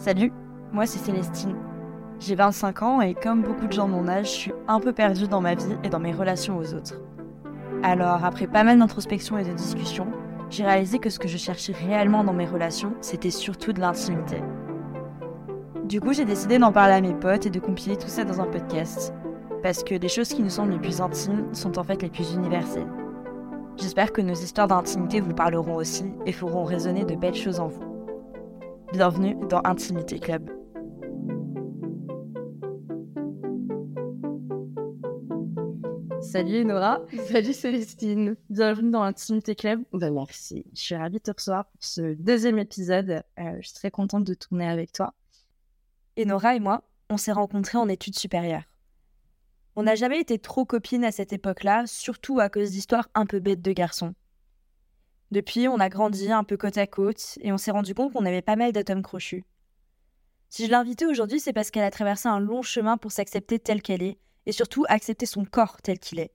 Salut, moi c'est Célestine. J'ai 25 ans et comme beaucoup de gens de mon âge, je suis un peu perdue dans ma vie et dans mes relations aux autres. Alors, après pas mal d'introspection et de discussion, j'ai réalisé que ce que je cherchais réellement dans mes relations, c'était surtout de l'intimité. Du coup, j'ai décidé d'en parler à mes potes et de compiler tout ça dans un podcast. Parce que les choses qui nous semblent les plus intimes sont en fait les plus universelles. J'espère que nos histoires d'intimité vous parleront aussi et feront résonner de belles choses en vous. Bienvenue dans Intimité Club. Salut Nora. Salut Célestine. Bienvenue dans Intimité Club. Ben merci. Je suis ravie de te recevoir pour ce deuxième épisode. Euh, je suis très contente de tourner avec toi. Et Nora et moi, on s'est rencontrés en études supérieures. On n'a jamais été trop copines à cette époque-là, surtout à cause d'histoires un peu bêtes de garçons. Depuis, on a grandi un peu côte à côte et on s'est rendu compte qu'on avait pas mal d'atomes crochus. Si je l'ai invitée aujourd'hui, c'est parce qu'elle a traversé un long chemin pour s'accepter telle qu'elle est et surtout accepter son corps tel qu'il est.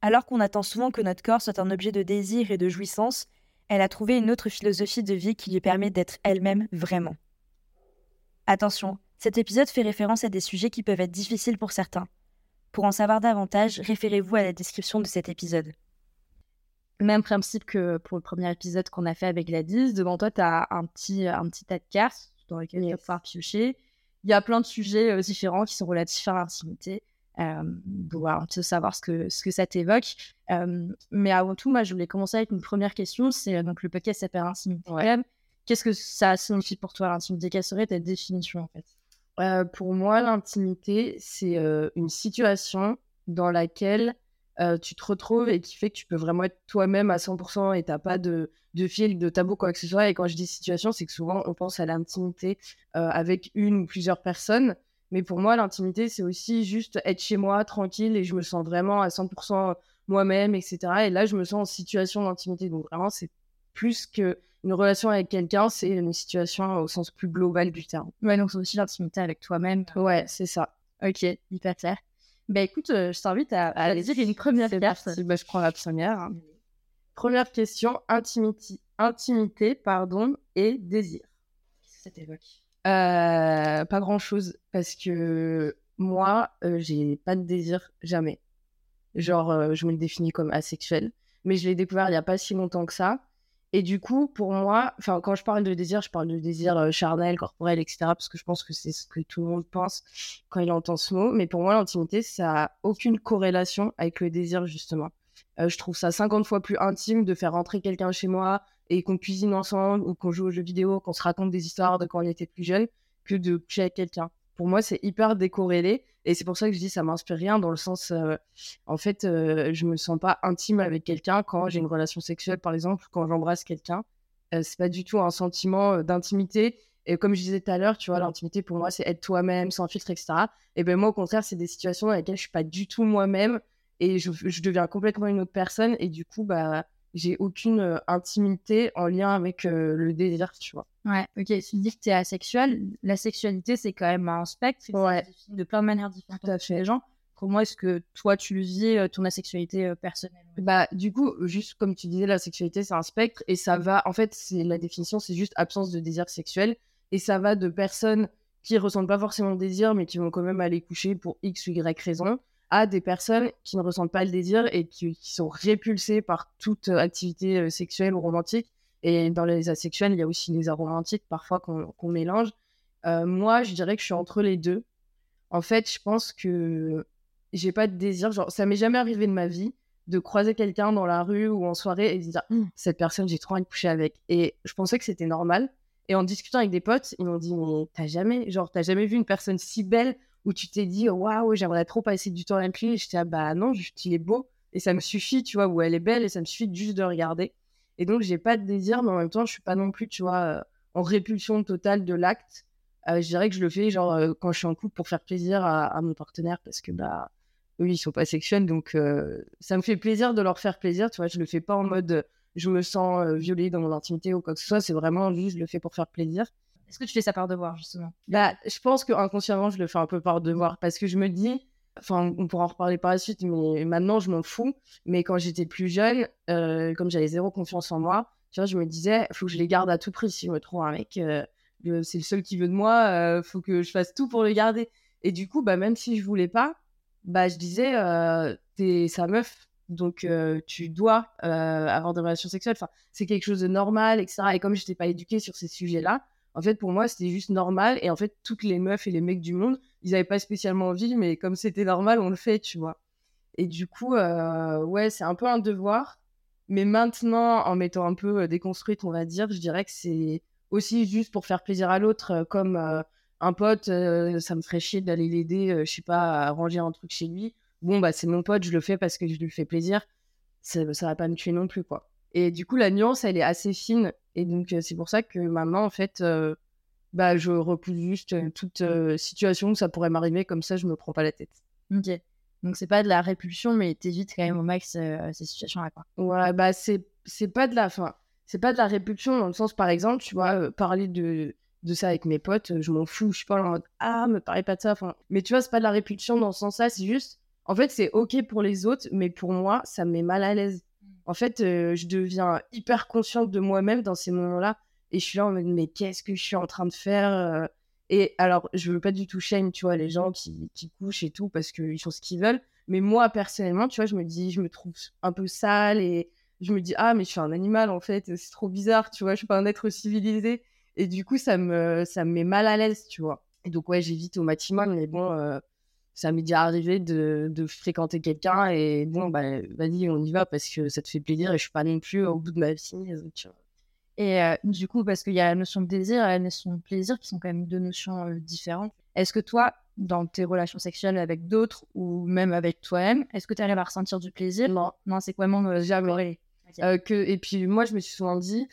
Alors qu'on attend souvent que notre corps soit un objet de désir et de jouissance, elle a trouvé une autre philosophie de vie qui lui permet d'être elle-même vraiment. Attention, cet épisode fait référence à des sujets qui peuvent être difficiles pour certains. Pour en savoir davantage, référez-vous à la description de cet épisode. Même principe que pour le premier épisode qu'on a fait avec Gladys. Devant toi, tu as un petit, un petit tas de cartes dans lesquelles tu vas pouvoir piocher. Il y a plein de sujets euh, différents qui sont relatifs à l'intimité. Euh, un peu savoir ce que, ce que ça t'évoque. Euh, mais avant tout, moi, je voulais commencer avec une première question. C'est euh, donc le podcast s'appelle Intimité. Qu'est-ce que ça signifie pour toi l'intimité? Quelle serait ta définition en fait? Pour moi, l'intimité, c'est une situation dans laquelle tu te retrouves et qui fait que tu peux vraiment être toi-même à 100% et t'as pas de, de fil, de tabou, quoi que ce soit. Et quand je dis situation, c'est que souvent on pense à l'intimité avec une ou plusieurs personnes. Mais pour moi, l'intimité, c'est aussi juste être chez moi, tranquille, et je me sens vraiment à 100% moi-même, etc. Et là, je me sens en situation d'intimité. Donc vraiment, c'est plus qu'une relation avec quelqu'un, c'est une situation au sens plus global du terme. Ouais, donc c'est aussi l'intimité avec toi-même. Ouais, c'est ça. Ok, hyper clair. Bah écoute, euh, je t'invite à, à aller dire une première carte. Bah, je prends la première. hein. Première question, intimité, intimité pardon, et désir. Qu'est-ce que ça t'évoque? Euh, pas grand-chose, parce que moi, euh, j'ai pas de désir, jamais. Genre, euh, je me le définis comme asexuel, mais je l'ai découvert il y a pas si longtemps que ça. Et du coup, pour moi, quand je parle de désir, je parle de désir euh, charnel, corporel, etc. Parce que je pense que c'est ce que tout le monde pense quand il entend ce mot. Mais pour moi, l'intimité, ça a aucune corrélation avec le désir, justement. Euh, je trouve ça 50 fois plus intime de faire rentrer quelqu'un chez moi et qu'on cuisine ensemble ou qu'on joue aux jeux vidéo, qu'on se raconte des histoires de quand on était plus jeune, que de coucher avec quelqu'un. Pour moi, c'est hyper décorrélé. Et c'est pour ça que je dis ça m'inspire rien, dans le sens, euh, en fait, euh, je me sens pas intime avec quelqu'un quand j'ai une relation sexuelle, par exemple, quand j'embrasse quelqu'un. Euh, c'est pas du tout un sentiment euh, d'intimité. Et comme je disais tout à l'heure, tu vois, l'intimité pour moi, c'est être toi-même, sans filtre, etc. Et ben moi, au contraire, c'est des situations dans lesquelles je suis pas du tout moi-même et je, deviens complètement une autre personne. Et du coup, bah, j'ai aucune euh, intimité en lien avec le désir, tu vois. Ouais, ok. Tu dis que tu es asexuel. La sexualité, c'est quand même un spectre. Ouais. Ça de plein de manières différentes Tout à chez les gens. Comment est-ce que toi, tu le vis, euh, ton asexualité euh, personnelle? Bah, du coup, juste comme tu disais, la sexualité, c'est un spectre et ça va, en fait, c'est la définition, c'est juste absence de désir sexuel et ça va de personnes qui ressentent pas forcément le désir mais qui vont quand même aller coucher pour X ou Y raison à des personnes qui ne ressentent pas le désir et qui, qui sont répulsées par toute euh, activité sexuelle ou romantique. Et dans les asexuels, il y a aussi les aromantiques parfois qu'on mélange. Euh, moi, je dirais que je suis entre les deux. En fait, je pense que j'ai pas de désir. Genre, ça m'est jamais arrivé de ma vie de croiser quelqu'un dans la rue ou en soirée et de dire Hum, cette personne, j'ai trop envie de coucher avec. Et je pensais que c'était normal. Et en discutant avec des potes, ils m'ont dit mais t'as jamais, jamais vu une personne si belle où tu t'es dit waouh, j'aimerais trop passer du temps avec lui. Et j'étais ah, bah non, il est beau et ça me suffit, tu vois, où elle est belle et ça me suffit juste de regarder. Et donc j'ai pas de désir, mais en même temps, je suis pas non plus, tu vois, euh, en répulsion totale de l'acte. Euh, je dirais que je le fais genre euh, quand je suis en couple pour faire plaisir à, à mon partenaire parce que bah eux ils sont pas sexuels donc euh, ça me fait plaisir de leur faire plaisir, tu vois, je le fais pas en mode je me sens violée dans mon intimité ou quoi que ce soit, c'est vraiment juste je le fais pour faire plaisir. Est-ce que tu fais ça par devoir, justement? Bah, je pense que inconsciemment, je le fais un peu par devoir parce que je me dis, enfin, on pourra en reparler par la suite, mais maintenant, je m'en fous. Mais quand j'étais plus jeune, euh, comme j'avais zéro confiance en moi, tu vois, je me disais, faut que je les garde à tout prix. Si je me trouve un mec, euh, c'est le seul qui veut de moi, faut que je fasse tout pour le garder. Et du coup, bah, même si je voulais pas, bah, je disais, t'es sa meuf, donc tu dois avoir des relations sexuelles. Enfin, c'est quelque chose de normal, etc. Et comme je n'étais pas éduquée sur ces sujets-là, en fait, pour moi, c'était juste normal. Et en fait, toutes les meufs et les mecs du monde, ils n'avaient pas spécialement envie, mais comme c'était normal, on le fait, tu vois. Et du coup, ouais, c'est un peu un devoir. Mais maintenant, en m'étant un peu déconstruite, on va dire, je dirais que c'est aussi juste pour faire plaisir à l'autre, comme un pote, ça me ferait chier d'aller l'aider, je sais pas, à ranger un truc chez lui. Bon, bah, c'est mon pote, je le fais parce que je lui fais plaisir. Ça, ça va pas me tuer non plus, quoi. Et du coup, la nuance, elle est assez fine. Et donc, c'est pour ça que maintenant, en fait, bah, je repousse juste toute situation où ça pourrait m'arriver. Comme ça, je me prends pas la tête. Ok. Donc, c'est pas de la répulsion, mais t'évites quand même au max ces situations-là, quoi. Ouais, bah, c'est pas de la fin. C'est pas de la répulsion dans le sens, par exemple, tu vois, parler de, de ça avec mes potes, je m'en fous. Je suis pas en mode, ah, me parlez pas de ça. Enfin, mais tu vois, c'est pas de la répulsion dans ce sens-là. C'est juste, en fait, c'est ok pour les autres, mais pour moi, ça me met mal à l'aise en fait, euh, je deviens hyper consciente de moi-même dans ces moments-là. Et je suis là en mode, mais qu'est-ce que je suis en train de faire euh? Et alors, je veux pas du tout shame, tu vois, les gens qui, couchent et tout parce qu'ils font ce qu'ils veulent. Mais moi, personnellement, tu vois, je me dis, je me trouve un peu sale et je me dis, ah, mais je suis un animal en fait, c'est trop bizarre, tu vois, je suis pas un être civilisé. Et du coup, ça me, ça me met mal à l'aise, tu vois. Et donc, ouais, j'évite au maximum, mais bon, euh, ça m'est déjà arrivé de, fréquenter quelqu'un et bon, bah, vas-y, on y va parce que ça te fait plaisir et je suis pas non plus au bout de ma vie. Et euh, du coup, parce qu'il y a la notion de désir et la notion de plaisir qui sont quand même deux notions euh, différentes. Est-ce que toi, dans tes relations sexuelles avec d'autres ou même avec toi-même, est-ce que tu arrives à ressentir du plaisir? Non. Non, c'est vraiment euh, jamais. que, et puis moi, je me suis souvent dit,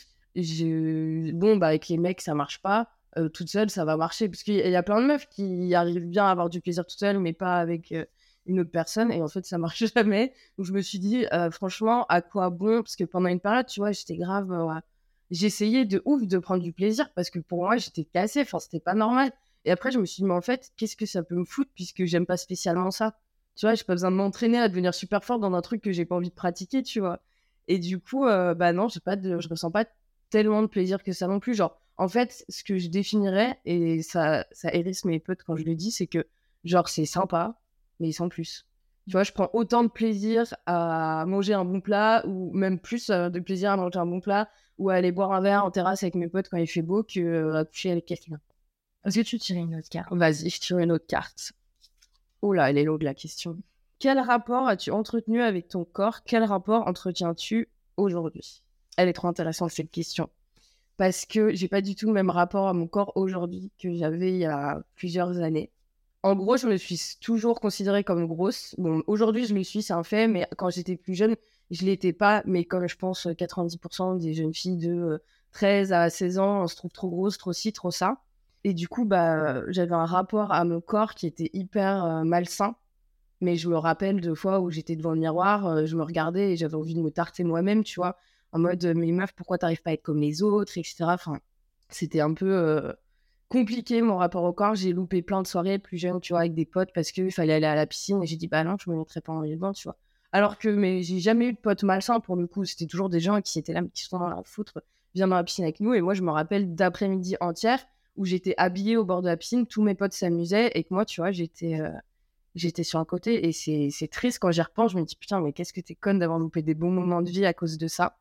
bon, bah, avec les mecs, ça marche pas. Euh, toute seule, ça va marcher. Parce qu'il y a plein de meufs qui arrivent bien à avoir du plaisir toute seule, mais pas avec euh, une autre personne. Et en fait, ça marche jamais. Donc, je me suis dit, euh, franchement, à quoi bon? Parce que pendant une période, tu vois, j'étais grave. J'essayais de ouf de prendre du plaisir parce que pour moi, j'étais cassée. Enfin, c'était pas normal. Et après, je me suis dit, mais en fait, qu'est-ce que ça peut me foutre puisque j'aime pas spécialement ça? Tu vois, j'ai pas besoin de m'entraîner à devenir super fort dans un truc que j'ai pas envie de pratiquer, tu vois. Et du coup, bah non, pas de, je ressens pas tellement de plaisir que ça non plus. Genre, en fait, ce que je définirais, et ça, ça hérisse mes potes quand je le dis, c'est que, genre, c'est sympa, mais sans plus. Tu vois, je prends autant de plaisir à manger un bon plat, ou même plus euh, de plaisir à manger un bon plat, ou à aller boire un verre en terrasse avec mes potes quand il fait beau, que euh, à coucher avec quelqu'un. Est-ce que tu tires une autre carte? Vas-y, je tire une autre carte. Oh là, elle est longue la question. Quel rapport as-tu entretenu avec ton corps? Quel rapport entretiens-tu aujourd'hui? Elle est trop intéressante cette question parce que j'ai pas du tout le même rapport à mon corps aujourd'hui que j'avais il y a plusieurs années. En gros, je me suis toujours considérée comme grosse. Bon, aujourd'hui, je le suis, c'est un fait, mais quand j'étais plus jeune, je l'étais pas. Mais comme je pense 90% des jeunes filles de 13 euh, à 16 ans, on se trouve trop grosse, trop ci, trop ça. Et du coup, bah, j'avais un rapport à mon corps qui était hyper euh, malsain. Mais je me rappelle de fois où j'étais devant le miroir, euh, je me regardais et j'avais envie de me tarter moi-même, tu vois en mode mais meuf pourquoi t'arrives pas à être comme les autres etc enfin c'était un peu compliqué mon rapport au corps. J'ai loupé plein de soirées plus jeunes tu vois avec des potes parce qu'il fallait aller à la piscine et j'ai dit bah non je me mettrais pas en bain tu vois. Alors que mais j'ai jamais eu de potes malsains pour le coup. C'était toujours des gens qui étaient là qui sont dans la foutre. Viens dans la piscine avec nous. Et moi je me rappelle d'après-midi entière où j'étais habillée au bord de la piscine tous mes potes s'amusaient et que moi tu vois j'étais j'étais sur un côté. Et c'est triste. Quand j'y repense je me dis putain mais qu'est-ce que t'es conne d'avoir loupé des bons moments de vie à cause de ça?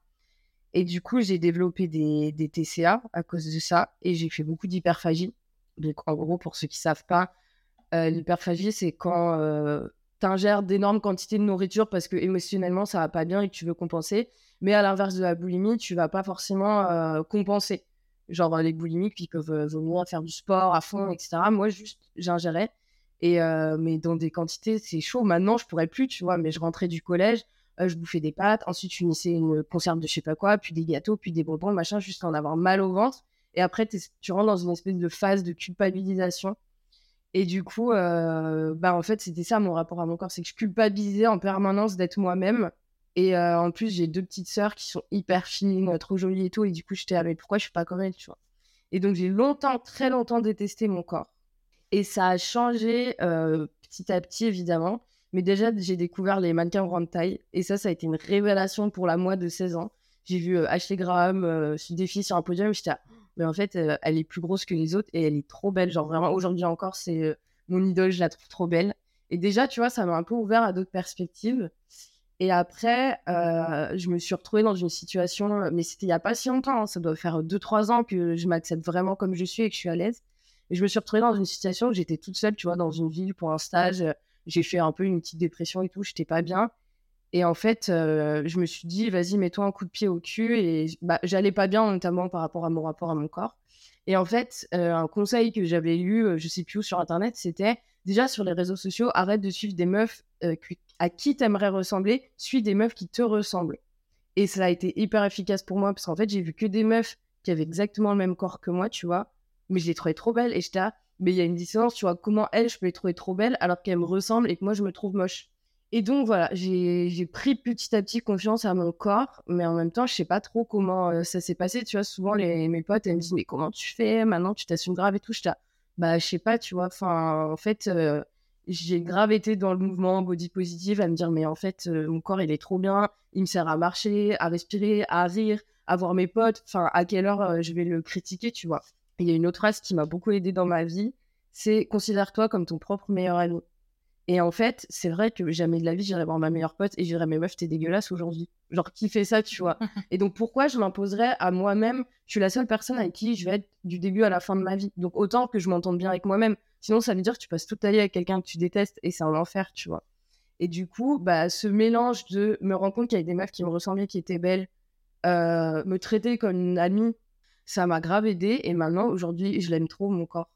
Et du coup, j'ai développé des, TCA à cause de ça. Et j'ai fait beaucoup d'hyperphagie. Donc, en gros, pour ceux qui ne savent pas, euh, l'hyperphagie, c'est quand euh, tu ingères d'énormes quantités de nourriture parce que émotionnellement, ça va pas bien et que tu veux compenser. Mais à l'inverse de la boulimie, tu vas pas forcément euh, compenser. Genre, les boulimiques, ils peuvent venir faire du sport à fond, etc. Moi, juste, j'ingérais. Et, mais dans des quantités, c'est chaud. Maintenant, je pourrais plus, tu vois. Mais je rentrais du collège euh, je bouffais des pâtes, ensuite je finissais une conserve de je sais pas quoi, puis des gâteaux, puis des bonbons, machin, juste en avoir mal au ventre. Et après, tu rentres dans une espèce de phase de culpabilisation. Et du coup, euh, bah en fait, c'était ça mon rapport à mon corps, c'est que je culpabilisais en permanence d'être moi-même. Et euh, en plus, j'ai deux petites sœurs qui sont hyper fines, trop jolies et tout. Et du coup, j'étais, ah, mais pourquoi je suis pas comme elles, tu vois? Et donc, j'ai longtemps, très longtemps détesté mon corps. Et ça a changé petit à petit, évidemment. Mais déjà, j'ai découvert les mannequins grande taille. Et ça, ça a été une révélation pour la moi de 16 ans. J'ai vu euh, Ashley Graham euh, se défier sur un podium. J'étais mais en fait, elle est plus grosse que les autres et elle est trop belle. Genre, vraiment, aujourd'hui encore, c'est mon idole, je la trouve trop belle. Et déjà, tu vois, ça m'a un peu ouvert à d'autres perspectives. Et après, je me suis retrouvée dans une situation, mais c'était il n'y a pas si longtemps, hein, ça doit faire 2-3 ans que je m'accepte vraiment comme je suis et que je suis à l'aise. Et je me suis retrouvée dans une situation où j'étais toute seule, tu vois, dans une ville pour un stage. J'ai fait un peu une petite dépression et tout, j'étais pas bien. Et en fait, je me suis dit, vas-y, mets-toi un coup de pied au cul. Et bah, j'allais pas bien, notamment par rapport à mon rapport à mon corps. Et en fait, un conseil que j'avais lu, je sais plus où sur Internet, c'était déjà sur les réseaux sociaux, arrête de suivre des meufs à qui t'aimerais ressembler, suis des meufs qui te ressemblent. Et ça a été hyper efficace pour moi parce qu'en fait, j'ai vu que des meufs qui avaient exactement le même corps que moi, tu vois mais je les trouvais trop belles et j'étais mais il y a une distance, tu vois, comment elles, je peux les trouver trop belles alors qu'elles me ressemblent et que moi, je me trouve moche. Et donc, voilà, j'ai pris petit à petit confiance à mon corps, mais en même temps, je sais pas trop comment euh, ça s'est passé. Tu vois, souvent, les, mes potes, elles me disent, mais comment tu fais? Maintenant, tu t'assumes grave et tout. Je bah, je sais pas, tu vois. Enfin, en fait, euh, j'ai grave été dans le mouvement body positive à me dire, mais en fait, euh, mon corps, il est trop bien. Il me sert à marcher, à respirer, à rire, à voir mes potes. Enfin, à quelle heure je vais le critiquer, tu vois il y a une autre phrase qui m'a beaucoup aidé dans ma vie, c'est considère-toi comme ton propre meilleur ami. Et en fait, c'est vrai que jamais de la vie, j'irai voir ma meilleure pote et j'irai, mais meuf, t'es dégueulasse aujourd'hui. Genre, qui fait ça, tu vois? Et donc, pourquoi je m'imposerais à moi-même? Je suis la seule personne avec qui je vais être du début à la fin de ma vie. Donc, autant que je m'entende bien avec moi-même. Sinon, ça veut dire que tu passes toute ta vie avec quelqu'un que tu détestes et c'est un enfer, tu vois. Et du coup, bah, ce mélange de me rendre compte qu'il y avait des meufs qui me ressemblaient, qui étaient belles, euh, me traiter comme une amie ça m'a grave aidé et maintenant, aujourd'hui, je l'aime trop, mon corps.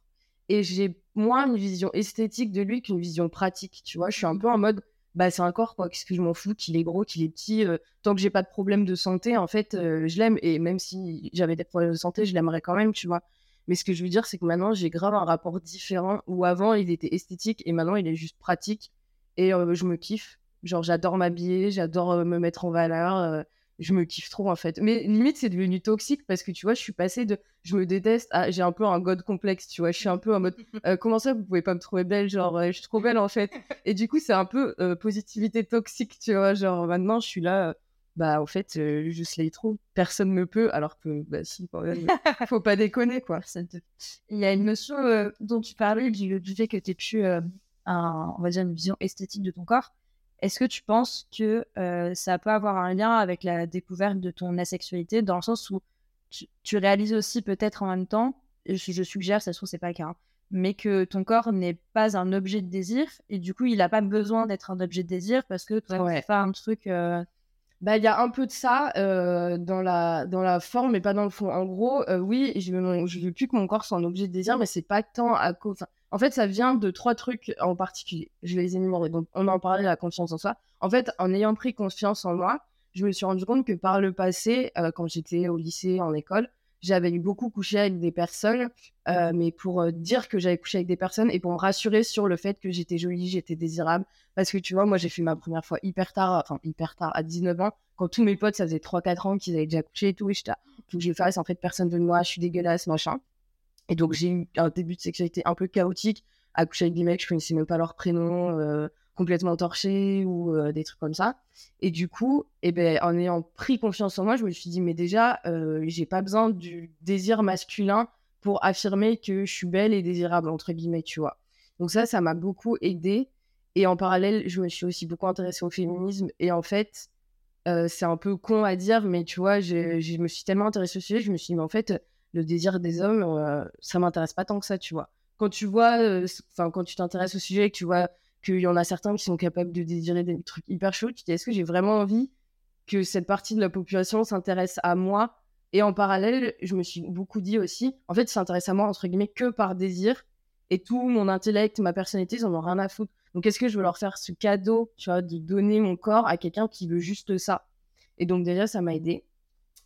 Et j'ai moins une vision esthétique de lui qu'une vision pratique, tu vois. Je suis un peu en mode, bah, c'est un corps, quoi. Qu'est-ce que je m'en fous qu'il est gros, qu'il est petit. Euh, tant que j'ai pas de problème de santé, en fait, euh, je l'aime. Et même si j'avais des problèmes de santé, je l'aimerais quand même, tu vois. Mais ce que je veux dire, c'est que maintenant, j'ai grave un rapport différent où avant, il était esthétique et maintenant, il est juste pratique. Et euh, je me kiffe. Genre, j'adore m'habiller, j'adore me mettre en valeur je me kiffe trop en fait. Mais limite, c'est devenu toxique parce que tu vois, je suis passée de je me déteste à j'ai un peu un god complexe, tu vois. Je suis un peu en mode euh, comment ça, vous pouvez pas me trouver belle Genre, euh, je suis trop belle en fait. Et du coup, c'est un peu euh, positivité toxique, tu vois. Genre, maintenant, je suis là, bah en fait, je slay trop, personne ne peut, alors que bah si, quand même, faut pas déconner quoi. Il y a une notion dont tu parlais du, du fait que tu plus un, on va dire, une vision esthétique de ton corps. Est-ce que tu penses que euh, ça peut avoir un lien avec la découverte de ton asexualité, dans le sens où tu, réalises aussi peut-être en même temps, je, je suggère, ça se trouve c'est pas le cas, hein, mais que ton corps n'est pas un objet de désir et du coup il n'a pas besoin d'être un objet de désir parce que tu ouais. faire un truc. Euh, bah, il y a un peu de ça euh, dans, la, dans la forme, mais pas dans le fond. En gros, oui, je ne veux plus que mon corps soit un objet de désir, mais c'est pas tant à cause. En fait, ça vient de trois trucs en particulier. Je les énumérer. Donc, on en parlait, la confiance en soi. En fait, en ayant pris confiance en moi, je me suis rendu compte que par le passé, euh, quand j'étais au lycée, en école, j'avais beaucoup couché avec des personnes, euh, mais pour euh, dire que j'avais couché avec des personnes et pour me rassurer sur le fait que j'étais jolie, j'étais désirable. Parce que tu vois, moi, j'ai fait ma première fois hyper tard, enfin hyper tard, à 19 ans, quand tous mes potes, ça faisait 3-4 ans qu'ils avaient déjà couché et tout, et j'étais, tout que je fasse, en fait, personne de moi, je suis dégueulasse, machin. Et donc, j'ai eu un début de sexualité un peu chaotique, à coucher avec des mecs, je connaissais même pas leur prénom, euh, complètement torchés ou euh, des trucs comme ça. Et du coup, eh ben, en ayant pris confiance en moi, je me suis dit, mais déjà, euh, j'ai pas besoin du désir masculin pour affirmer que je suis belle et désirable, entre guillemets, tu vois. Donc ça, ça m'a beaucoup aidé. Et en parallèle, je me suis aussi beaucoup intéressée au féminisme. Et en fait, c'est un peu con à dire, mais tu vois, je, je, me suis tellement intéressée au sujet, je me suis dit, mais en fait, le désir des hommes, euh, ça m'intéresse pas tant que ça, tu vois. Quand tu vois, euh, enfin, quand tu t'intéresses au sujet et que tu vois qu'il y en a certains qui sont capables de désirer des trucs hyper chauds, tu te dis, est-ce que j'ai vraiment envie que cette partie de la population s'intéresse à moi? Et en parallèle, je me suis beaucoup dit aussi, en fait, s'intéresse à moi, entre guillemets, que par désir. Et tout mon intellect, ma personnalité, ils en ont rien à foutre. Donc, est-ce que je veux leur faire ce cadeau, tu vois, de donner mon corps à quelqu'un qui veut juste ça? Et donc, déjà, ça m'a aidé.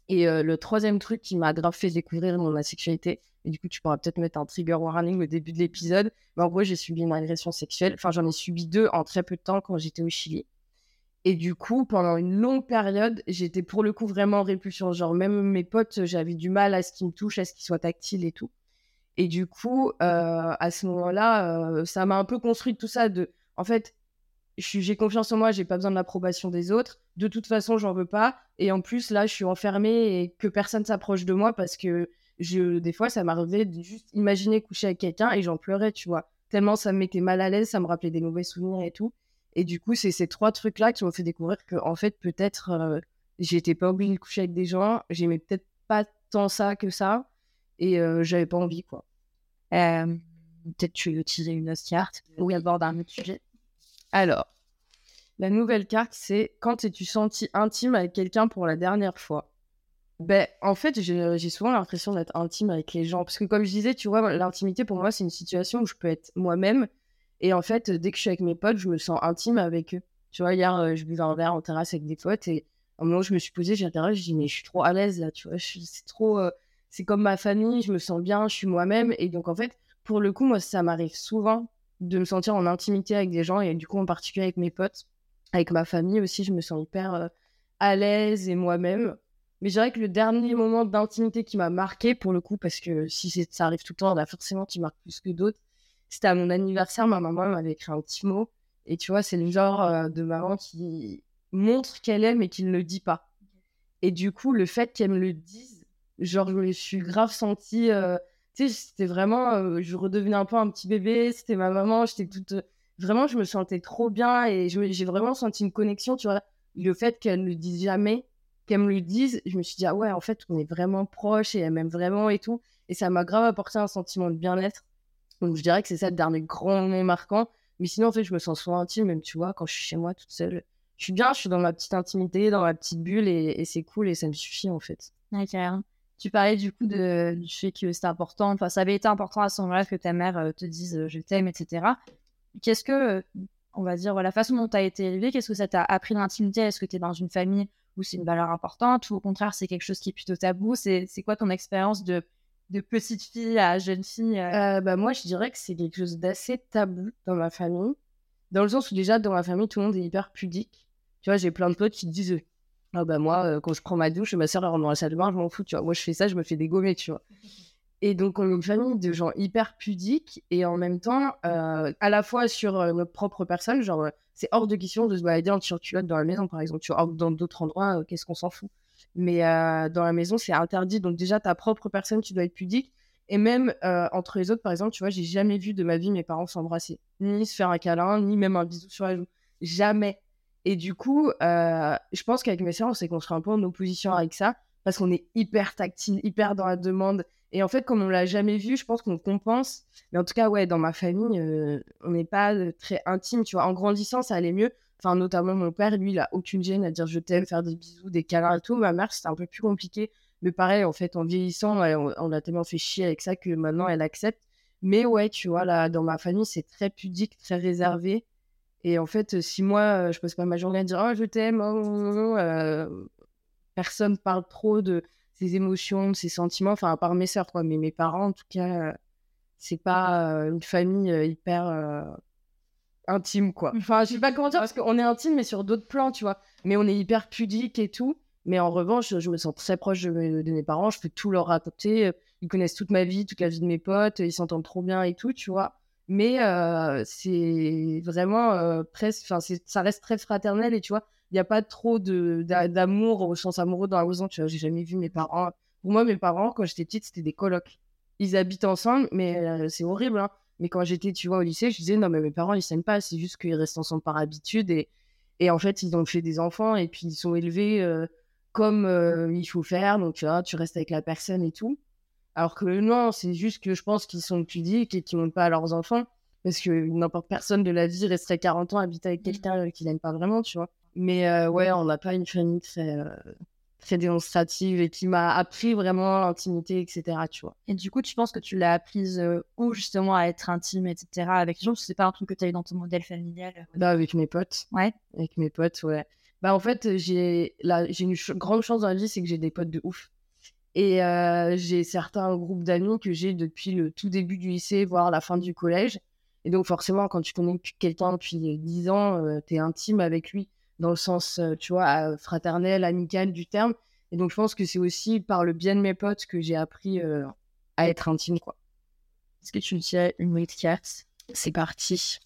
Et le troisième truc qui m'a grave fait découvrir ma sexualité, et du coup, tu pourras peut-être mettre un trigger warning au début de l'épisode, mais en gros, j'ai subi une agression sexuelle. Enfin, j'en ai subi deux en très peu de temps quand j'étais au Chili. Et du coup, pendant une longue période, j'étais pour le coup vraiment répulsion. Genre, même mes potes, j'avais du mal à ce qu'ils me touchent, à ce qu'ils soient tactiles et tout. Et du coup, à ce moment-là, ça m'a un peu construit tout ça de. En fait, j'ai confiance en moi, j'ai pas besoin de l'approbation des autres. De toute façon, j'en veux pas. Et en plus, là, je suis enfermée et que personne s'approche de moi parce que je, des fois, ça m'arrivait de juste imaginer coucher avec quelqu'un et j'en pleurais, tu vois. Tellement ça me mettait mal à l'aise, ça me rappelait des mauvais souvenirs et tout. Et du coup, c'est ces trois trucs-là qui m'ont fait découvrir que, en fait, peut-être, euh, j'étais pas obligée de coucher avec des gens, j'aimais peut-être pas tant ça que ça, et euh, j'avais pas envie, quoi. Euh, peut-être tu veux utiliser une autre carte ou aborder un autre sujet. Alors, la nouvelle carte, c'est quand t'es-tu senti intime avec quelqu'un pour la dernière fois? Ben, en fait, j'ai souvent l'impression d'être intime avec les gens. Parce que, comme je disais, tu vois, l'intimité pour moi, c'est une situation où je peux être moi-même. Et en fait, dès que je suis avec mes potes, je me sens intime avec eux. Tu vois, hier, euh, je buvais un verre en terrasse avec des potes. Et au moment où je me suis posée, j'ai je dis, mais je suis trop à l'aise là, tu vois. C'est. Euh, c'est comme ma famille, je me sens bien, je suis moi-même. Et donc, en fait, pour le coup, moi, ça m'arrive souvent de me sentir en intimité avec des gens. Et du coup, en particulier avec mes potes. Avec ma famille aussi, je me sens hyper euh, à l'aise et moi-même. Mais je dirais que le dernier moment d'intimité qui m'a marqué, pour le coup, parce que si ça arrive tout le temps, forcément qui marque plus que d'autres, c'était à mon anniversaire, ma maman m'avait écrit un petit mot. Et tu vois, c'est le genre euh, de maman qui montre qu'elle aime et qui ne le dit pas. Et du coup, le fait qu'elle me le dise, genre, je me suis grave sentie. Euh, tu sais, c'était vraiment. Euh, je redevenais un peu un petit bébé, c'était ma maman, j'étais toute. Vraiment, je me sentais trop bien et j'ai vraiment senti une connexion, tu vois. Le fait qu'elle ne le dise jamais, qu'elle me le dise, je me suis dit, ah ouais, en fait, on est vraiment proches et elle m'aime vraiment et tout. Et ça m'a grave apporté un sentiment de bien-être. Donc, je dirais que c'est ça le dernier grand moment marquant. Mais sinon, en fait, je me sens souvent intime, même, tu vois, quand je suis chez moi toute seule. Je suis bien, je suis dans ma petite intimité, dans ma petite bulle et, c'est cool et ça me suffit, en fait. D'accord. Tu parlais du coup de, du fait que c'était important, enfin, ça avait été important à ce moment-là que ta mère te dise je t'aime, etc. Qu'est-ce que, on va dire, la façon dont tu as été élevée, qu'est-ce que ça t'a appris l'intimité Est-ce que tu es dans une famille ou c'est une valeur importante, ou au contraire, c'est quelque chose qui est plutôt tabou? C'est quoi ton expérience de, de petite fille à jeune fille euh? Euh, bah, Moi, je dirais que c'est quelque chose d'assez tabou dans ma famille, dans le sens où déjà, dans ma famille, tout le monde est hyper pudique. Tu vois, j'ai plein de potes qui disent Ah bah moi, euh, quand je prends ma douche, ma soeur, elle rentre dans la salle de bain, je m'en fous, tu vois. Moi, je fais ça, je me fais dégommer, tu vois. Et donc, on est une famille de gens hyper pudiques et en même temps, à la fois sur notre propre personne, genre, c'est hors de question de se balader en t-shirt dans la maison, par exemple. Tu vois, dans d'autres endroits, euh, qu'est-ce qu'on s'en fout Mais euh, dans la maison, c'est interdit. Donc, déjà, ta propre personne, tu dois être pudique. Et même euh, entre les autres, par exemple, tu vois, j'ai jamais vu de ma vie mes parents s'embrasser, ni se faire un câlin, ni même un bisou sur la joue. Jamais. Et du coup, je pense qu'avec mes soeurs, on s'est construit un peu en opposition avec ça, parce qu'on est hyper tactile, hyper dans la demande. Et en fait, comme on l'a jamais vu, je pense qu'on compense. Mais en tout cas, ouais, dans ma famille, euh, on n'est pas euh, très intime, tu vois. En grandissant, ça allait mieux. Enfin, notamment mon père, lui, il a aucune gêne à dire je t'aime, faire des bisous, des câlins et tout. Ma mère, c'était un peu plus compliqué. Mais pareil, en fait, en vieillissant, on, a tellement fait chier avec ça que maintenant, elle accepte. Mais ouais, tu vois, là, dans ma famille, c'est très pudique, très réservé. Et en fait, si moi, je passe pas ma journée à dire oh, je t'aime, oh, euh, personne parle trop de ses émotions, de ses sentiments, enfin, à part mes sœurs, quoi. Mais mes parents, en tout cas, euh, c'est pas euh, une famille euh, hyper intime, quoi. Enfin, je sais pas comment dire, parce qu'on est intime, mais sur d'autres plans, tu vois. Mais on est hyper pudique et tout. Mais en revanche, je me sens très proche de mes, parents, je peux tout leur raconter. Ils connaissent toute ma vie, toute la vie de mes potes, ils s'entendent trop bien et tout, tu vois. Mais c'est vraiment presque, enfin, ça reste très fraternel et tu vois, il n'y a pas trop d'amour au sens amoureux dans la maison. Tu vois, j'ai jamais vu mes parents. Pour moi, mes parents, quand j'étais petite, c'était des colocs. Ils habitent ensemble, mais c'est horrible. Hein. Mais quand j'étais, tu vois, au lycée, je disais, non, mais mes parents, ils s'aiment pas. C'est juste qu'ils restent ensemble par habitude. Et, et en fait, ils ont fait des enfants et puis ils sont élevés comme il faut faire. Donc, tu vois, tu restes avec la personne et tout. Alors que non, c'est juste que je pense qu'ils sont pudiques et qu'ils n'ont pas à leurs enfants. Parce que n'importe personne de la vie resterait 40 ans habiter avec quelqu'un qui n'aime pas vraiment, tu vois. Mais euh, ouais, on n'a pas une famille très, euh, très démonstrative et qui m'a appris vraiment l'intimité, etc. Tu vois. Et du coup, tu penses que tu l'as apprise euh, où justement à être intime, etc. avec les gens? C'est pas un truc que tu as eu dans ton modèle familial Bah, avec mes potes. Ouais. Avec mes potes, ouais. Bah, en fait, j'ai j'ai une grande chance dans la vie, c'est que j'ai des potes de ouf. Et j'ai certains groupes d'amis que j'ai depuis le tout début du lycée, voire la fin du collège. Et donc, forcément, quand tu connais quelqu'un depuis 10 ans, tu es intime avec lui dans le sens, euh, tu vois, fraternel, amical du terme. Et donc, je pense que c'est aussi par le bien de mes potes que j'ai appris euh, à être intime, quoi. Est-ce que tu tiens une wait carte? C'est parti.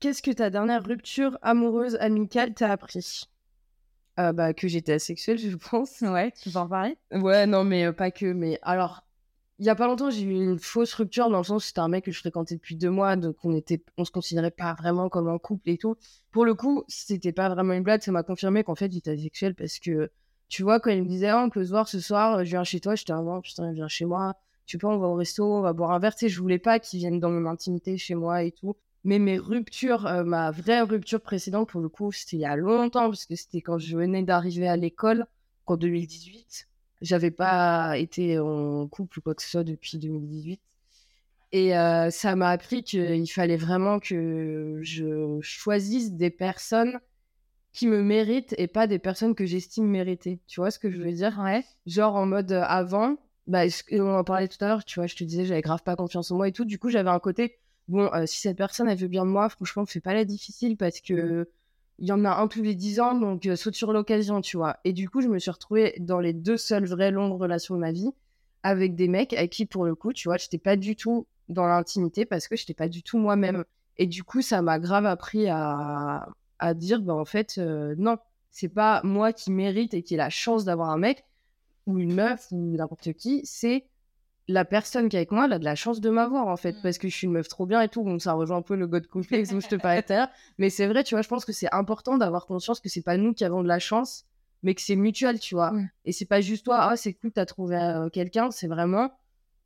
Qu'est-ce que ta dernière rupture amoureuse, amicale t'a appris? Euh, bah, Que j'étais asexuelle, je pense. Ouais, tu peux en parler Ouais, non, mais pas que. Mais alors, il y a pas longtemps, j'ai eu une fausse rupture dans le sens où c'était un mec que je fréquentais depuis deux mois, donc on était, on se considérait pas vraiment comme un couple et tout. Pour le coup, c'était pas vraiment une blague, ça m'a confirmé qu'en fait, il était sexuel parce que, tu vois, quand il me disait, oh, on peut se voir ce soir, je viens chez toi, j'étais avant, putain, il vient chez moi, tu peux, on va au resto, on va boire un verre, tu sais, je voulais pas qu'il vienne dans mon intimité chez moi et tout. Mais mes ruptures, euh, ma vraie rupture précédente, pour le coup, c'était il y a longtemps, parce que c'était quand je venais d'arriver à l'école, en 2018. J'avais pas été en couple ou quoi que ce soit depuis 2018. Et euh, ça m'a appris qu'il fallait vraiment que je choisisse des personnes qui me méritent et pas des personnes que j'estime mériter. Tu vois ce que je veux dire? Ouais. Genre en mode euh, avant, bah, on en parlait tout à l'heure, tu vois, je te disais, j'avais grave pas confiance en moi et tout. Du coup, j'avais un côté, bon, euh, si cette personne, elle veut bien de moi, franchement, fais pas la difficile parce que il y en a un tous les 10 ans, donc euh, saute sur l'occasion, tu vois. Et du coup, je me suis retrouvée dans les deux seules vraies longues relations de ma vie avec des mecs avec qui, pour le coup, tu vois, j'étais pas du tout dans l'intimité parce que j'étais pas du tout moi-même. Et du coup, ça m'a grave appris à, à dire, bah, en fait, euh, non, c'est pas moi qui mérite et qui ai la chance d'avoir un mec ou une meuf ou n'importe qui, c'est la personne qui est avec moi, elle a de la chance de m'avoir en fait, parce que je suis une meuf trop bien et tout, donc ça rejoint un peu le god complexe dont je te parlais tout à l'heure. Mais c'est vrai, tu vois, je pense que c'est important d'avoir conscience que c'est pas nous qui avons de la chance, mais que c'est mutuel, tu vois. Ouais. Et c'est pas juste toi, ah, c'est cool, t'as trouvé euh, quelqu'un, c'est vraiment.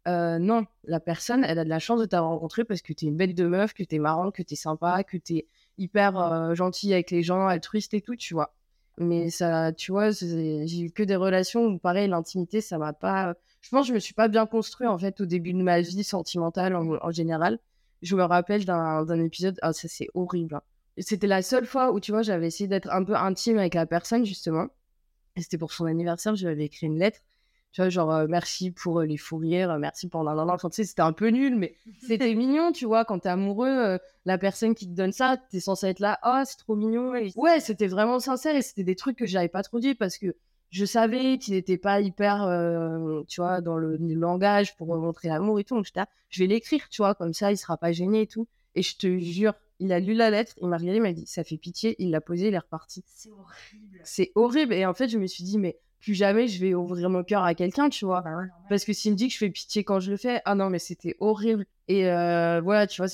euh, non, la personne, elle a de la chance de t'avoir rencontré parce que t'es une bête de meuf, que t'es marrante, que t'es sympa, que t'es hyper euh, gentille avec les gens, altruiste et tout, tu vois. Mais ça, tu vois, j'ai eu que des relations où, pareil, l'intimité, ça m'a pas. Je pense que je me suis pas bien construit, en fait, au début de ma vie sentimentale en, en général. Je me rappelle d'un épisode, ah, ça c'est horrible. hein. C'était la seule fois où, tu vois, j'avais essayé d'être un peu intime avec la personne, justement. Et c'était pour son anniversaire, je lui avais écrit une lettre. Tu vois, genre, euh, merci pour euh, les fous rires, euh, merci pour nanana. Enfin, tu sais, c'était un peu nul, mais c'était mignon, tu vois, quand t'es amoureux, euh, la personne qui te donne ça, t'es censé être là, oh, c'est trop mignon. Et ouais, c'était vraiment sincère et c'était des trucs que j'avais pas trop dit parce que je savais qu'il n'était pas hyper, euh, tu vois, dans le, le langage pour montrer l'amour et tout. Donc, là, je vais l'écrire, tu vois, comme ça, il sera pas gêné et tout. Et je te jure, il a lu la lettre, il m'a regardé, il m'a dit, ça fait pitié, il l'a posée, il est reparti. C'est horrible. C'est horrible. Et en fait, je me suis dit, mais plus jamais je vais ouvrir mon cœur à quelqu'un, tu vois. Parce que s'il me dit que je fais pitié quand je le fais, ah non, mais c'était horrible. Et euh, voilà, tu vois,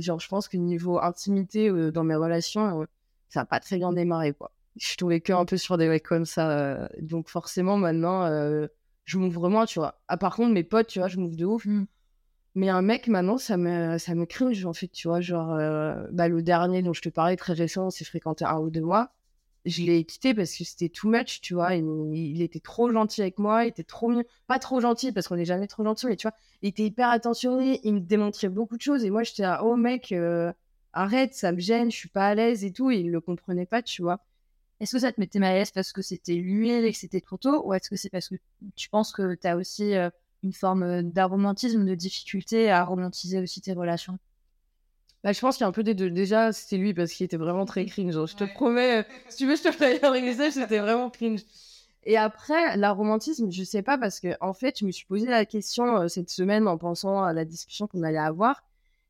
genre, je pense que niveau intimité euh, dans mes relations, ça n'a pas très bien démarré, quoi. Je suis tombée que un peu sur des mecs comme ça. donc forcément, maintenant, euh, je m'ouvre moins, tu vois. Ah, par contre, mes potes, tu vois, je m'ouvre de ouf. Mm. Mais un mec, maintenant, ça me, ça me cringe, en fait, tu vois. Genre, euh, bah, le dernier dont je te parlais, très récent, on s'est fréquenté un ou deux mois. Je l'ai quitté parce que c'était too much, tu vois. Il, il était trop gentil avec moi, il était trop mignon. Pas trop gentil parce qu'on n'est jamais trop gentil, mais tu vois, il était hyper attentionné, il me démontrait beaucoup de choses. Et moi, j'étais là, oh mec, euh, arrête, ça me gêne, je suis pas à l'aise et tout. Et il le comprenait pas, tu vois. Est-ce que ça te mettait mal à l'aise parce que c'était l'huile et que c'était trop tôt Ou est-ce que c'est parce que tu penses que tu as aussi euh, une forme euh, d'aromantisme, de difficulté à romantiser aussi tes relations? Bah, je pense qu'il y a un peu des deux. Déjà, c'était lui parce qu'il était vraiment très cringe. genre, je te Ouais. promets, euh, si tu veux, je te ferai un message, c'était vraiment cringe. Et après, l'aromantisme, je sais pas parce que en fait, je me suis posé la question euh, cette semaine en pensant à la discussion qu'on allait avoir.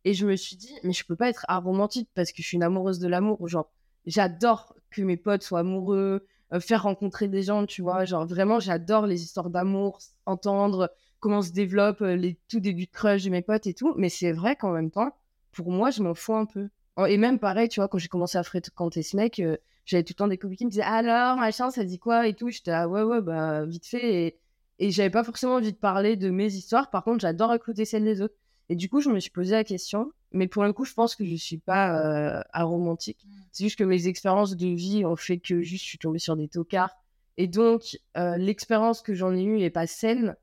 Et je me suis dit, mais je peux pas être aromantique parce que je suis une amoureuse de l'amour. Genre, j'adore que mes potes soient amoureux, euh, faire rencontrer des gens, tu vois. Genre, vraiment, j'adore les histoires d'amour, entendre comment se développent euh, les tout débuts de crush de mes potes et tout. Mais c'est vrai qu'en même temps, pour moi, je m'en fous un peu. Et même pareil, tu vois, quand j'ai commencé à fréquenter ce mec, euh, j'avais tout le temps des copines qui me disaient alors, machin, ça dit quoi et tout? J'étais ah ouais, ouais, bah vite fait. Et, et j'avais pas forcément envie de parler de mes histoires. Par contre, j'adore écouter celles des autres. Et du coup, je me suis posé la question. Mais pour le coup, je pense que je suis pas aromantique. C'est juste que mes expériences de vie ont fait que juste je suis tombée sur des tocards. Et donc, euh, l'expérience que j'en ai eue est pas saine.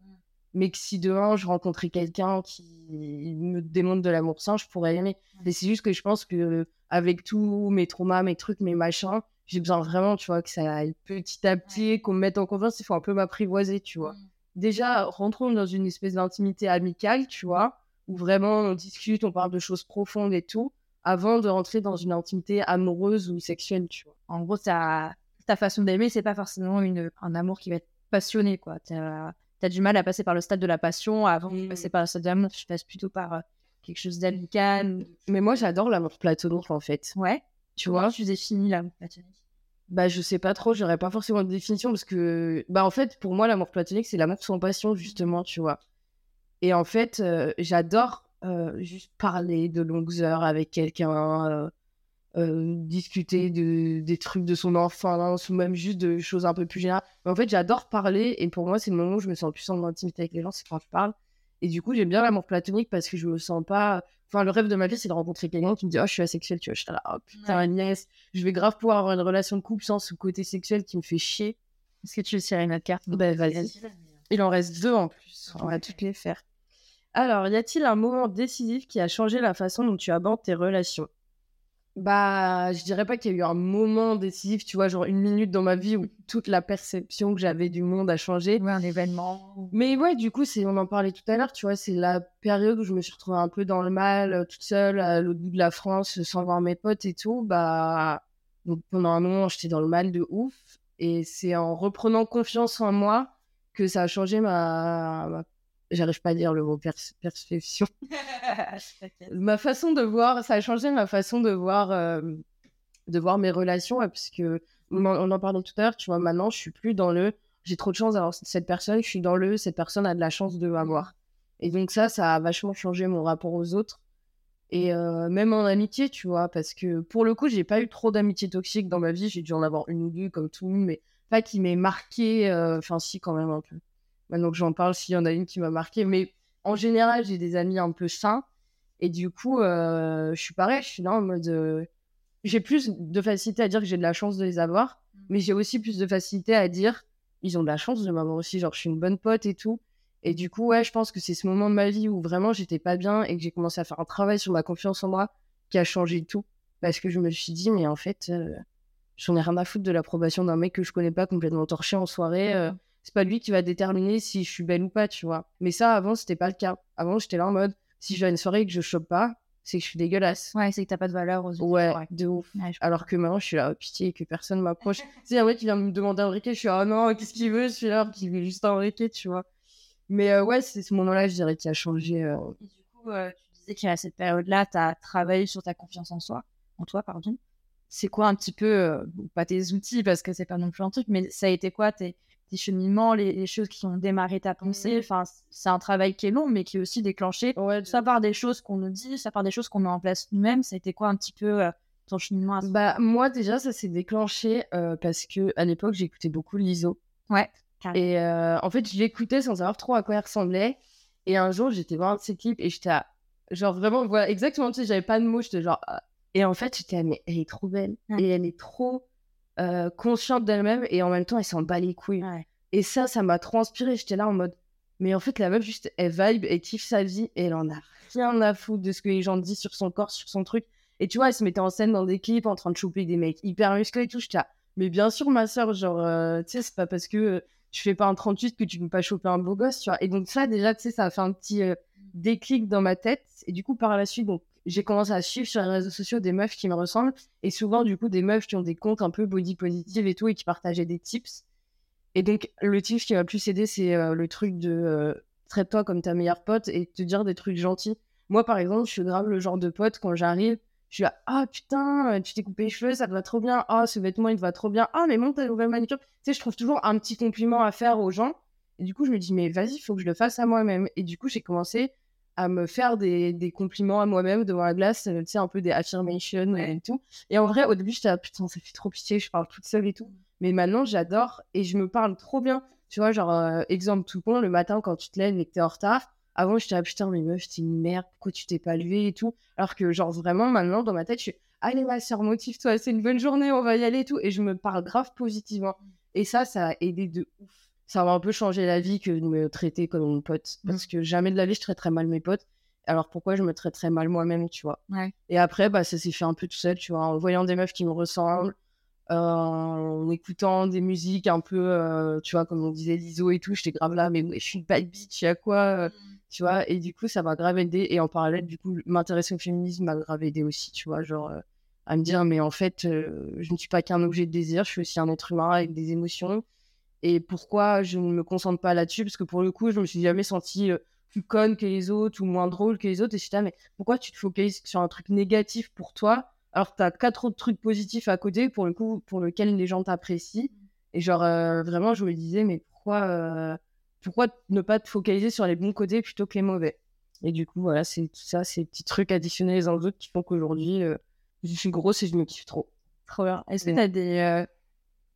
Mais que si demain je rencontrais quelqu'un qui me démontre de l'amour sain, je pourrais aimer. Mais c'est juste que je pense que avec tous mes traumas, mes trucs, mes machins, j'ai besoin vraiment, tu vois, que ça aille petit à petit, qu'on me mette en confiance. Il faut un peu m'apprivoiser, tu vois. Déjà, rentrons dans une espèce d'intimité amicale, tu vois, où vraiment on discute, on parle de choses profondes et tout, avant de rentrer dans une intimité amoureuse ou sexuelle, tu vois. En gros, ta, ta façon d'aimer, c'est pas forcément une, un amour qui va être passionné, quoi. T'as as du mal à passer par le stade de la passion avant de passer par le stade de l'amour. Tu passes plutôt par euh, quelque chose d'amical. Mais moi, j'adore l'amour platonique, en fait. Ouais? Tu vois? Tu définis l'amour platonique? Bah, je sais pas trop, j'aurais pas forcément de définition parce que, bah, en fait, pour moi, l'amour platonique, c'est l'amour sans passion, justement, tu vois. Et en fait, euh, j'adore juste parler de longues heures avec quelqu'un, euh, euh, discuter de, des trucs de son enfance ou même juste de choses un peu plus générales. Mais en fait, j'adore parler et pour moi, c'est le moment où je me sens le plus en intimité avec les gens, c'est quand je parle. Et du coup, j'aime bien l'amour platonique parce que je me sens pas. Enfin, le rêve de ma vie, c'est de rencontrer quelqu'un qui me dit Oh, je suis asexuel, tu vois. Je suis là, oh putain, Agnès, je vais grave pouvoir avoir une relation de couple sans ce côté sexuel qui me fait chier. Est-ce que tu veux tirer notre carte? Ben, vas-y. Il en reste deux en plus. On va toutes les faire. Alors, y a-t-il un moment décisif qui a changé la façon dont tu abordes tes relations? Bah, je dirais pas qu'il y a eu un moment décisif, tu vois, genre une minute dans ma vie où toute la perception que j'avais du monde a changé. Ouais, un événement. Mais ouais, du coup, c'est, on en parlait tout à l'heure, tu vois, c'est la période où je me suis retrouvée un peu dans le mal, euh, toute seule, à l'autre bout de la France, sans voir mes potes et tout. Bah, donc pendant un moment, j'étais dans le mal de ouf. Et c'est en reprenant confiance en moi que ça a changé ma. ma- J'arrive pas à dire le mot pers- perception. ma façon de voir, ça a changé ma façon de voir, euh, de voir mes relations, ouais, parce que on en, on en parlait tout à l'heure, tu vois, maintenant, je suis plus dans le j'ai trop de chance d'avoir cette personne, je suis dans le cette personne a de la chance de m'avoir. Et donc, ça, ça a vachement changé mon rapport aux autres. Et euh, même en amitié, tu vois, parce que pour le coup, j'ai pas eu trop d'amitié toxique dans ma vie, j'ai dû en avoir une ou deux comme tout le monde, mais pas qui m'ait marqué, euh, enfin, si, quand même un peu. Maintenant que j'en parle, s'il y en a une qui m'a marqué, mais en général, j'ai des amis un peu sains. Et du coup, euh, je suis pareil, je suis là en mode. euh, j'ai plus de facilité à dire que j'ai de la chance de les avoir, mais j'ai aussi plus de facilité à dire ils ont de la chance de m'avoir aussi. Genre, je suis une bonne pote et tout. Et du coup, ouais, je pense que c'est ce moment de ma vie où vraiment j'étais pas bien et que j'ai commencé à faire un travail sur ma confiance en moi qui a changé tout. Parce que je me suis dit, mais en fait, euh, j'en ai rien à foutre de l'approbation d'un mec que je connais pas complètement torché en soirée. C'est pas lui qui va déterminer si je suis belle ou pas, tu vois. Mais ça, avant, c'était pas le cas. Avant, j'étais là en mode, si je vais à une soirée et que je chope pas, c'est que je suis dégueulasse. Ouais, c'est que t'as pas de valeur aux yeux. Ouais, de ouf. Ouais, je Alors que maintenant, je suis là, oh, pitié, que personne m'approche. tu sais, un mec qui vient me demander un briquet, je suis là, oh non, qu'est-ce qu'il veut celui-là qui veut juste un briquet, tu vois. Mais euh, ouais, c'est ce moment-là, je dirais, qui a changé. euh, Et du coup, euh, tu disais qu'à cette période-là, tu as travaillé sur ta confiance en soi, en toi, pardon. C'est quoi un petit peu, euh, pas tes outils parce que c'est pas non plus un truc, mais ça a été quoi tes, tes cheminements, les, les choses qui ont démarré ta pensée? Enfin, c'est un travail qui est long, mais qui est aussi déclenché, Ouais, soit par des choses qu'on nous dit, soit par des choses qu'on met en place nous-mêmes. Ça a été quoi un petit peu euh, ton cheminement à ce Bah, moi, déjà, ça s'est déclenché euh, parce que à l'époque, j'écoutais beaucoup l'ISO. Ouais. Et en fait, je l'écoutais sans savoir trop à quoi il ressemblait. Et un jour, j'étais voir un de ses clips et j'étais à- genre vraiment, voilà, exactement, tu sais, j'avais pas de mots, j'étais genre. Et en fait, j'étais, mais elle est trop belle. Ouais. Et elle est trop euh, consciente d'elle-même et en même temps, elle s'en bat les couilles. Ouais. Et ça, ça m'a trop inspiré. J'étais là en mode, mais en fait, la meuf, juste, elle vibe, elle kiffe sa vie et elle en a rien à foutre de ce que les gens disent sur son corps, sur son truc. Et tu vois, elle se mettait en scène dans des clips en train de choper des mecs hyper musclés et tout. J'étais là, mais bien sûr, ma soeur, genre, euh, tu sais, c'est pas parce que euh, tu fais pas un 38 que tu peux pas choper un beau gosse, tu vois. Et donc, ça, déjà, tu sais, ça a fait un petit euh, déclic dans ma tête. Et du coup, par la suite, donc, j'ai commencé à suivre sur les réseaux sociaux des meufs qui me ressemblent. Et souvent, du coup, des meufs qui ont des comptes un peu body positive et tout, et qui partageaient des tips. Et donc, le tip qui m'a plus aidé, c'est euh, le truc de euh, traite-toi comme ta meilleure pote et te dire des trucs gentils. Moi, par exemple, je suis grave le genre de pote, quand j'arrive, je suis là, ah putain, euh, tu t'es coupé les cheveux, ça te va trop bien. Ah, ce vêtement, il te va trop bien. Ah, mais monte ta nouvelle manicure. Tu sais, je trouve toujours un petit compliment à faire aux gens. Et du coup, je me dis, mais vas-y, il faut que je le fasse à moi-même. Et du coup, j'ai commencé à me faire des, des compliments à moi-même devant la glace, euh, tu sais, un peu des affirmations et tout. Et en vrai, au début, j'étais là, putain, ça fait trop pitié, je parle toute seule et tout. Mais maintenant, j'adore et je me parle trop bien. Tu vois, genre, euh, exemple tout con, le matin, quand tu te lèves et que t'es en retard, avant, j'étais là, putain, mais meuf, t'es une merde, pourquoi tu t'es pas levée et tout? Alors que, genre, vraiment, maintenant, dans ma tête, je suis, allez, ma soeur, motive-toi, c'est une bonne journée, on va y aller et tout. Et je me parle grave positivement. Et ça, ça a aidé de ouf. Ça m'a un peu changé la vie que de me traiter comme une pote. Parce que jamais de la vie, je traiterais mal mes potes. Alors pourquoi je me traiterais mal moi-même, tu vois? Ouais. Et après, bah, ça s'est fait un peu tout seul, tu vois, en voyant des meufs qui me ressemblent, euh, en écoutant des musiques un peu, euh, tu vois, comme on disait l'ISO et tout, j'étais grave là, mais ouais, je suis une bad bitch, y a quoi, euh, tu vois? Et du coup, ça m'a grave aidé. Et en parallèle, du coup, m'intéresser au féminisme m'a grave aidé aussi, tu vois, genre, euh, à me dire, mais en fait, euh, je ne suis pas qu'un objet de désir, je suis aussi un être humain avec des émotions. Et pourquoi je ne me concentre pas là-dessus Parce que pour le coup, je me suis jamais sentie plus conne que les autres ou moins drôle que les autres. Et j'étais là, mais pourquoi tu te focalises sur un truc négatif pour toi alors que tu as quatre autres trucs positifs à côté pour le coup, pour lequel les gens t'apprécient? Et genre, euh, vraiment, je me disais, mais pourquoi, euh, pourquoi ne pas te focaliser sur les bons côtés plutôt que les mauvais? Et du coup, voilà, c'est tout ça, ces petits trucs additionnés les uns aux autres qui font qu'aujourd'hui, euh, je suis grosse et je me kiffe trop. Trop bien. Est-ce que tu as des,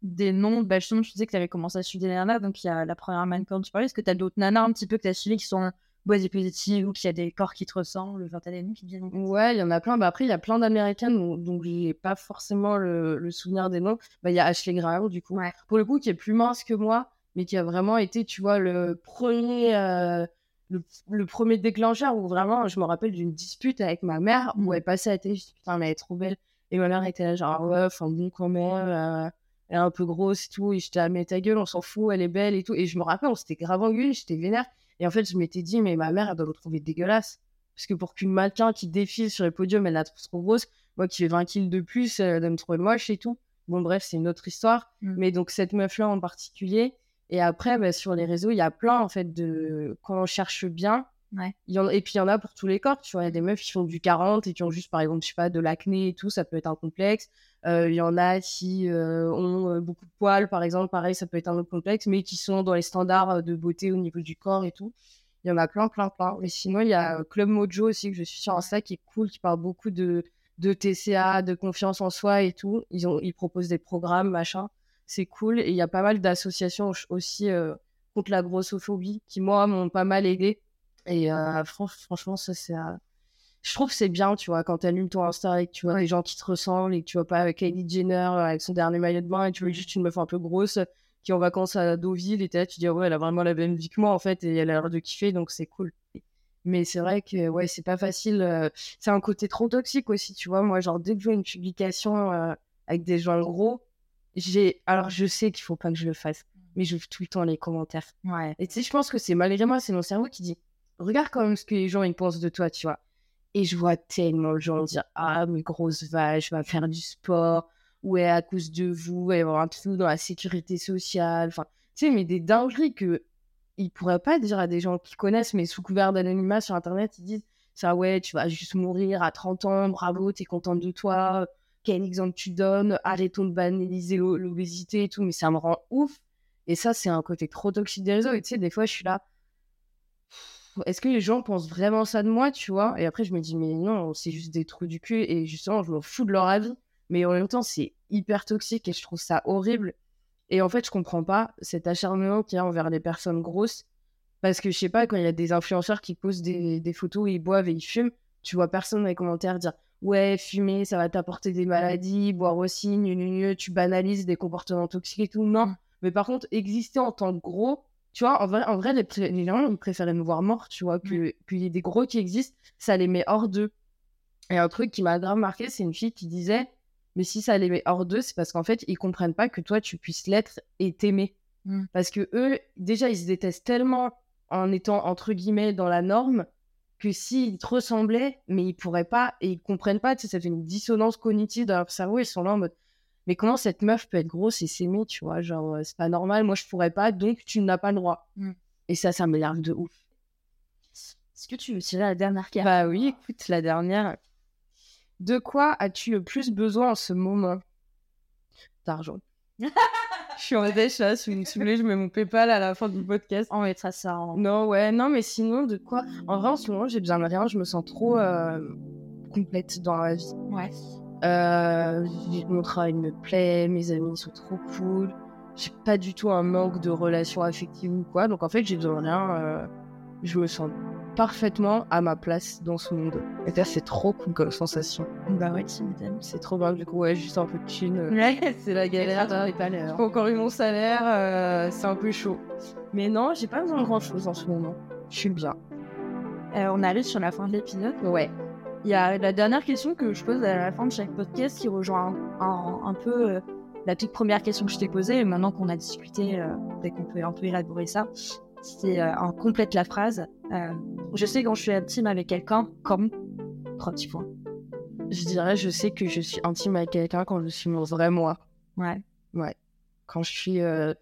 des noms bah, Justement, tu disais que tu avais commencé à suivre des nanas, donc il y a la première mannequin tu parlais. Est-ce que tu as d'autres nanas un petit peu que tu as suivies qui sont body positive ou qui a des corps qui te ressemblent, enfin, t'as des noms qui viennent Ouais, il y en a plein. Bah, après, il y a plein d'américaines, donc, donc j'ai pas forcément le, le, souvenir des noms. Bah, il y a Ashley Graham, du coup, ouais. pour le coup, qui est plus mince que moi, mais qui a vraiment été, tu vois, le premier, euh, le, le, premier déclencheur où vraiment, je me rappelle d'une dispute avec ma mère où elle passait à la télé, je dis putain, elle est trop belle. Et ma mère était là, genre, ouais, enfin bon, quand même, euh, elle est un peu grosse et tout. Et j'étais, ah, mais ta gueule, on s'en fout, elle est belle et tout. Et je me rappelle, on s'était grave engueulé, j'étais vénère. Et en fait, je m'étais dit, mais ma mère, elle doit le trouver dégueulasse. Parce que pour qu'une mannequin qui défile sur les podiums, elle la trouve trop grosse, moi qui fais 20 kilos de plus, elle doit me trouver moche et tout. Bon, bref, c'est une autre histoire. Mm. Mais donc, cette meuf-là en particulier. Et après, bah, sur les réseaux, il y a plein, en fait, de. Quand on cherche bien. Ouais. Il y en... Et puis, il y en a pour tous les corps. Tu vois, il y a des meufs qui font du 40 et qui ont juste, par exemple, je sais pas, de l'acné et tout. Ça peut être un complexe. Euh, il y en a qui euh, ont euh, beaucoup de poils, par exemple. Pareil, ça peut être un autre complexe, mais qui sont dans les standards de beauté au niveau du corps et tout. Il y en a plein, plein, plein. Mais sinon, il y a Club Mojo aussi, que je suis sur Insta, qui est cool, qui parle beaucoup de, de TCA, de confiance en soi et tout. Ils, ont, ils proposent des programmes, machin. C'est cool. Et il y a pas mal d'associations aussi euh, contre la grossophobie qui, moi, m'ont pas mal aidé. Et euh, franchement, ça, c'est. Euh... Je trouve que c'est bien, tu vois, quand tu allumes ton Insta et que tu vois les gens qui te ressemblent et que tu vois pas Kylie Jenner avec son dernier maillot de bain et tu vois juste une meuf un peu grosse qui est en vacances à Deauville et là, tu dis, ouais, elle a vraiment la même vie que moi, en fait, et elle a l'air de kiffer, donc c'est cool. Mais c'est vrai que, ouais, c'est pas facile. Euh... C'est un côté trop toxique aussi, tu vois. Moi, genre, dès que je vois une publication euh, avec des gens gros, j'ai. Alors, je sais qu'il faut pas que je le fasse, mais je tout le temps les commentaires. Ouais. Et tu sais, je pense que c'est malgré moi, c'est mon cerveau qui dit, regarde quand même ce que les gens ils pensent de toi, tu vois. Et je vois tellement de gens dire, ah, mais grosse vache, va faire du sport ouais, à cause de vous, il va y avoir un trou dans la sécurité sociale. Enfin, tu sais, mais des dingueries que ils pourraient pas dire à des gens qui connaissent, mais sous couvert d'anonymat sur Internet, ils disent ça, ouais, tu vas juste mourir à 30 ans, bravo, t'es contente de toi, quel exemple tu donnes, arrêtons de banaliser l'obésité et tout, mais ça me rend ouf. Et ça, c'est un côté trop toxique des réseaux. Et tu sais, des fois, je suis là. Est-ce que les gens pensent vraiment ça de moi, tu vois? Et après, je me dis, mais non, c'est juste des trous du cul. Et justement, je m'en fous de leur avis mais en même temps, c'est hyper toxique et je trouve ça horrible. Et en fait, je comprends pas cet acharnement qu'il y a envers les personnes grosses. Parce que je sais pas, quand il y a des influenceurs qui posent des, photos où ils boivent et ils fument, tu vois personne dans les commentaires dire Ouais, fumer, ça va t'apporter des maladies, boire aussi, nu, tu banalises des comportements toxiques et tout. Non. Mais par contre, exister en tant que gros, tu vois, en vrai, en vrai les, les gens ils préféraient nous voir morts, tu vois, qu'il y ait des gros qui existent, ça les met hors d'eux. Et un truc qui m'a grave marqué, c'est une fille qui disait mais si ça les met hors d'eux, c'est parce qu'en fait, ils comprennent pas que toi, tu puisses l'être et t'aimer. Mmh. Parce que eux, déjà, ils se détestent tellement en étant, entre guillemets, dans la norme, que s'ils te ressemblaient, mais ils pourraient pas, et ils comprennent pas, tu sais, ça fait une dissonance cognitive dans leur cerveau, ils sont là en mode, mais comment cette meuf peut être grosse et s'aimer, tu vois, genre, c'est pas normal, moi je pourrais pas, donc tu n'as pas le droit. Mmh. Et ça, ça m'énerve de ouf. Est-ce que tu veux tirer la dernière carte? Bah oui, écoute, la dernière, de quoi as-tu le plus besoin en ce moment? D'argent. je suis en dèche là, si vous voulez, je mets mon PayPal à la fin du podcast. On mettra ça en... Non, ouais, non, mais sinon, de quoi? En vrai, en ce moment, j'ai besoin de rien, je me sens trop euh, complète dans la vie. Ouais. Euh, mon travail me plaît, mes amis sont trop cool. J'ai pas du tout un manque de relations affectives ou quoi, donc en fait, j'ai besoin de rien. Euh, je me sens parfaitement à ma place dans ce monde. Et ça, c'est trop cool comme sensation. Bah ouais, tu. C'est trop bien, du coup, ouais, juste un peu de thune. Ouais, c'est la galère. J'ai pas encore eu mon salaire, euh, c'est un peu chaud. Mais non, j'ai pas besoin de grand chose en ce moment. Je suis bien. On arrive sur la fin de l'épisode. Ouais. Il y a la dernière question que je pose à la fin de chaque podcast qui rejoint un, un, un peu euh, la toute première question que je t'ai posée. Et maintenant qu'on a discuté, euh, dès qu'on peut un peu élaborer ça, c'est euh, en complète la phrase. Euh, je sais quand je suis intime avec quelqu'un, comme trois petits points. Je dirais, je sais que je suis intime avec quelqu'un quand je suis mon vrai moi. Ouais. Ouais. Quand je suis euh,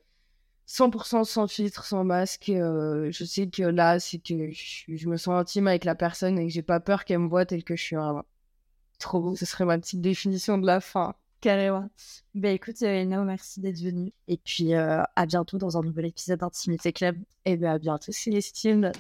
100% sans filtre, sans masque, euh, je sais que là, c'est que je, me sens intime avec la personne et que j'ai pas peur qu'elle me voit tel que je suis. Trop beau. Ce serait ma petite définition de la fin. Carrément. Ben écoute, euh, Nao, merci d'être venue. Et puis, euh, à bientôt dans un nouvel épisode d'Intimité Club. Et bien, à bientôt, Célestine.